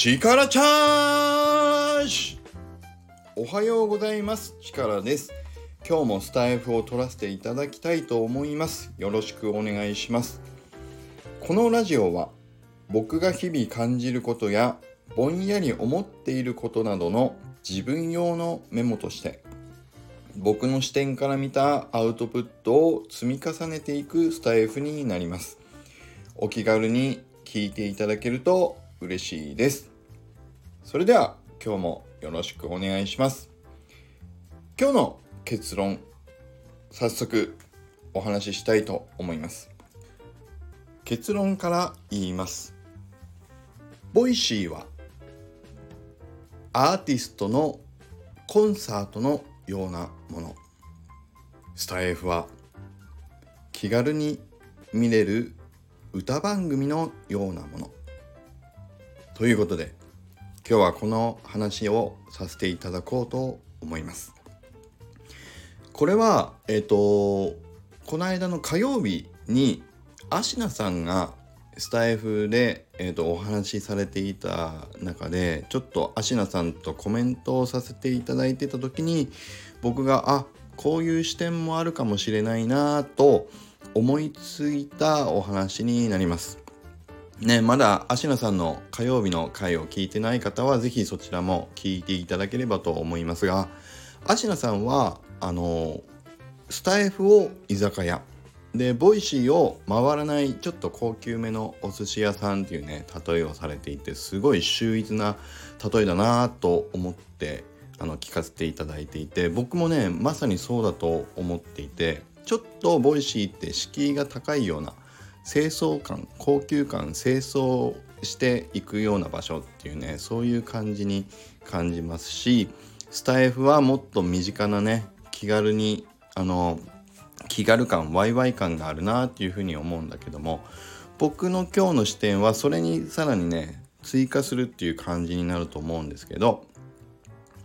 力チャージ。おはようございます。力です。今日もスタイフを取らせていただきたいと思います。よろしくお願いします。このラジオは僕が日々感じることやぼんやり思っていることなどの自分用のメモとして僕の視点から見たアウトプットを積み重ねていくスタイフになります。お気軽に聞いていただけると嬉しいです。それでは今日もよろしくお願いします。今日の結論早速お話ししたいと思います。結論から言います。 Voicy はアーティストのコンサートのようなもの。スタイフは気軽に見れる歌番組のようなもの。ということで今日はこの話をさせていただこうと思いますこれはえっ、ー、とこの間の火曜日にアシナさんがスタイフで、えーと、お話しされていた中でちょっとアシナさんとコメントをさせていただいてた時に僕があこういう視点もあるかもしれないなと思いついたお話になります。ね、まだ芦名さんの火曜日の回を聞いてない方は是非そちらも聞いていただければと思いますが芦名さんはあのスタエフを居酒屋。で Voicy を回らないちょっと高級めのお寿司屋さんっていうね例えをされていてすごい秀逸な例えだなと思ってあの聞かせていただいていて僕もねまさにそうだと思っていてちょっと Voicy って敷居が高いような正装感高級感正装していくような場所っていうねそういう感じに感じますしスタエフはもっと身近なね気軽にあの気軽感ワイワイ感があるなっていうふうに思うんだけども僕の今日の視点はそれにさらにね追加するっていう感じになると思うんですけど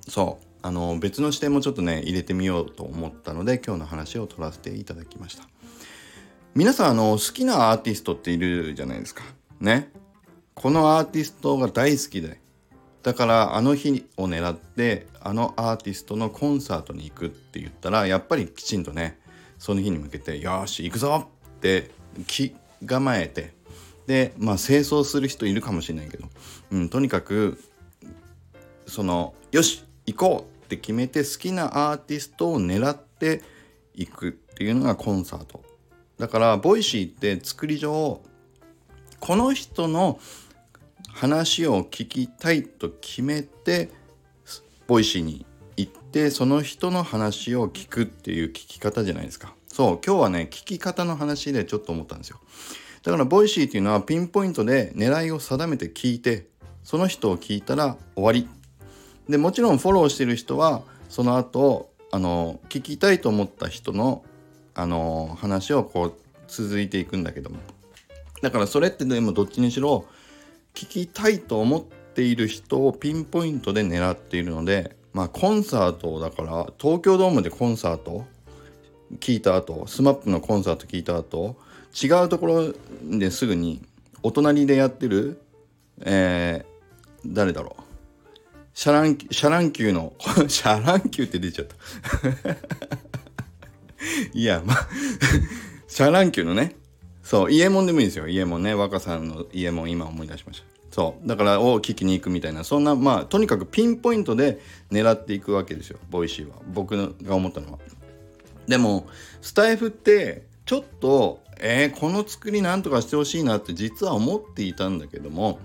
そうあの別の視点もちょっとね入れてみようと思ったので今日の話を取らせていただきました。皆さんあの好きなアーティストっているじゃないですか。ね。このアーティストが大好きで。だからあの日を狙ってあのアーティストのコンサートに行くって言ったらやっぱりきちんとねその日に向けてよし行くぞって気構えてでまあ正装する人いるかもしれないけど、うん、とにかくそのよし行こうって決めて好きなアーティストを狙っていくっていうのがコンサート。だから Voicy って作り上この人の話を聞きたいと決めてVoicy に行ってその人の話を聞くっていう聞き方じゃないですか。そう今日はね聞き方の話でちょっと思ったんですよ。だから Voicy っていうのはピンポイントで狙いを定めて聞いてその人を聞いたら終わり。でもちろんフォローしてる人はその後あの聞きたいと思った人のあの話をこう続いていくんだけどもだからそれってでもどっちにしろ聞きたいと思っている人をピンポイントで狙っているのでまあコンサートだから東京ドームでコンサート聞いた後 SMAP のコンサート聞いた後違うところですぐにお隣でやってるえー、誰だろうシャ乱、シャ乱Qの、シャ乱Qって出ちゃった。いや、まあ シャ乱Qのね、そう、イエモンでもいいですよ。イエモンね。若さんのイエモン今思い出しました。そう。だから、を聞きに行くみたいな、そんな、まあ、とにかくピンポイントで狙っていくわけですよ。ボイシーは。僕が思ったのは。でも、スタエフって、ちょっと、えー、この作りなんとかしてほしいなって実は思っていたんだけども、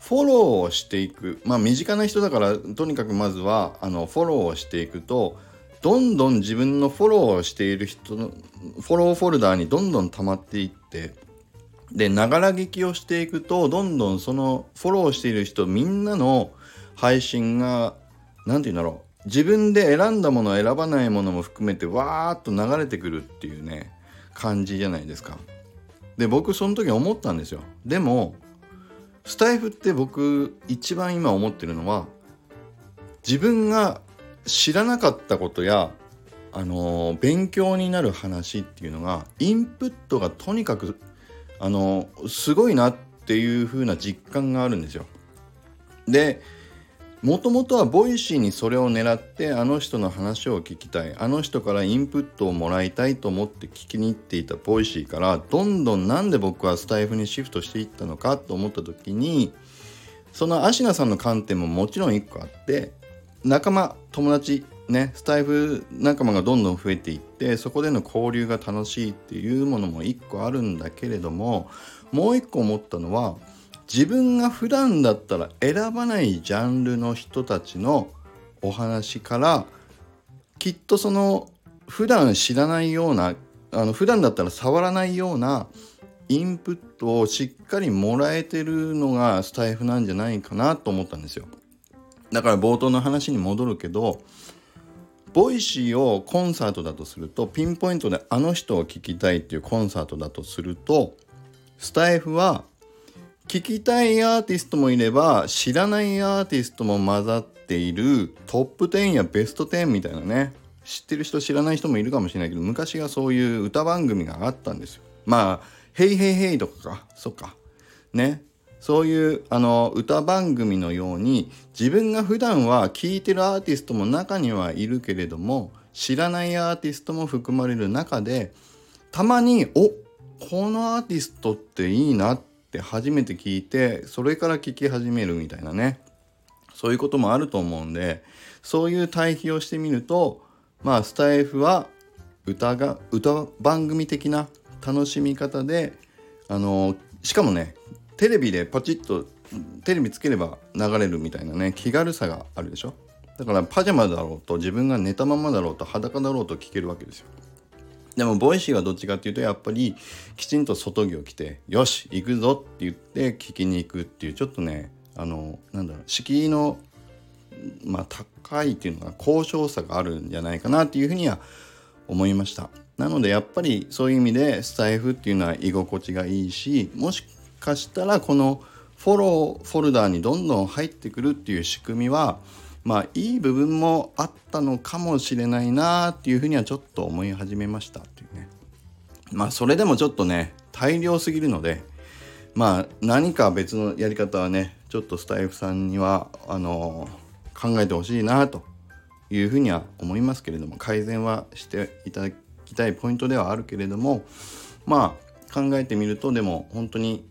フォローをしていくまあ身近な人だからとにかくまずはあのフォローをしていくとどんどん自分のフォローをしている人のフォローフォルダーにどんどん溜まっていってでながら聞きをしていくとどんどんそのフォローしている人みんなの配信が何て言うんだろう自分で選んだもの選ばないものも含めてわーっと流れてくるっていうね感じじゃないですか。で僕その時思ったんですよ。でもスタイフって僕一番今思ってるのは自分が知らなかったことやあの、勉強になる話っていうのがインプットがとにかくあの、すごいなっていう風な実感があるんですよ。でもともとは Voicyにそれを狙ってあの人の話を聞きたいあの人からインプットをもらいたいと思って聞きに行っていた Voicyからどんどんなんで僕はスタエフにシフトしていったのかと思った時にそのアシナさんの観点ももちろん一個あって仲間友達ねスタイフ仲間がどんどん増えていってそこでの交流が楽しいっていうものも一個あるんだけれどももう一個思ったのは自分が普段だったら選ばないジャンルの人たちのお話からきっとその普段知らないようなあの普段だったら触らないようなインプットをしっかりもらえてるのがスタエフなんじゃないかなと思ったんですよ。だから冒頭の話に戻るけど Voicyをコンサートだとするとピンポイントであの人を聴きたいっていうコンサートだとするとスタエフは聞きたいアーティストもいれば知らないアーティストも混ざっているトップ10やベスト10みたいなね。知ってる人知らない人もいるかもしれないけど昔はそういう歌番組があったんですよ。まあ「ヘイヘイヘイ」とかか。そっか。ね。そういうあの歌番組のように自分が普段は聴いてるアーティストも中にはいるけれども知らないアーティストも含まれる中でたまにおこのアーティストっていいなって初めて聞いてそれから聴き始めるみたいなね。そういうこともあると思うんでそういう対比をしてみるとまあスタイフは歌が歌番組的な楽しみ方であのしかもねテレビでパチッとテレビつければ流れるみたいなね気軽さがあるでしょ？だからパジャマだろうと自分が寝たままだろうと裸だろうと聞けるわけですよ。でもボイシーはどっちかっていうとやっぱりきちんと外着を着てよし行くぞって言って聞きに行くっていうちょっとねあのなんだろう敷居のまあ高いっていうのが高尚さがあるんじゃないかなっていうふうには思いました。なのでやっぱりそういう意味でスタイフっていうのは居心地がいいしもしかしたらこのフォローフォルダーにどんどん入ってくるっていう仕組みはまあいい部分もあったのかもしれないなっていうふうにはちょっと思い始めましたっていうね。まあそれでもちょっとね大量すぎるのでまあ何か別のやり方はねちょっとスタイフさんにはあの考えてほしいなというふうには思いますけれども改善はしていただきたいポイントではあるけれどもまあ考えてみるとでも本当に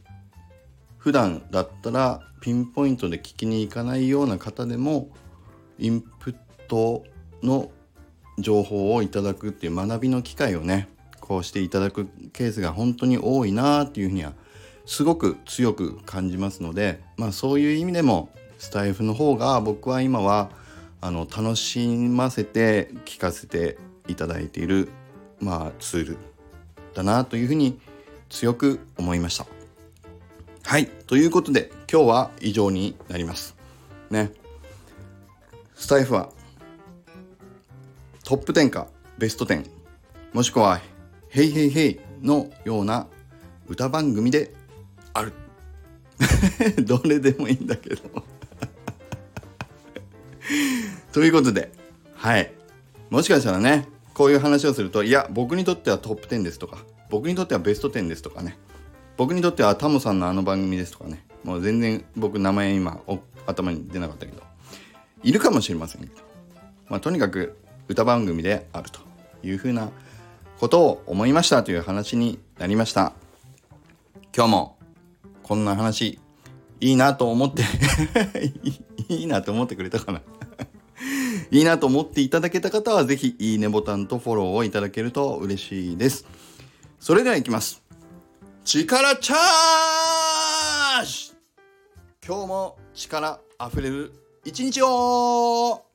普段だったらピンポイントで聞きに行かないような方でもインプットの情報をいただくっていう学びの機会をねこうしていただくケースが本当に多いなっていうふうにはすごく強く感じますのでまあそういう意味でもスタイフの方が僕は今はあの楽しませて聞かせていただいているまあツールだなというふうに強く思いました。はい。ということで、今日は以上になります。ね。スタイフは、トップ10かベスト10、もしくは、ヘイヘイヘイのような歌番組である。どれでもいいんだけど ということで、はい。もしかしたらね、こういう話をすると、いや、僕にとってはトップ10ですとか、僕にとってはベスト10ですとかね、僕にとってはタモさんのあの番組ですとかね。もう全然僕名前今頭に出なかったけど。いるかもしれませんけど、まあ、とにかく歌番組であるというふうなことを思いましたという話になりました。今日もこんな話いいなと思って いいなと思ってくれたかな。いいなと思っていただけた方は是非いいねボタンとフォローをいただけると嬉しいです。それではいきます。力チャージ！今日も力あふれる一日を！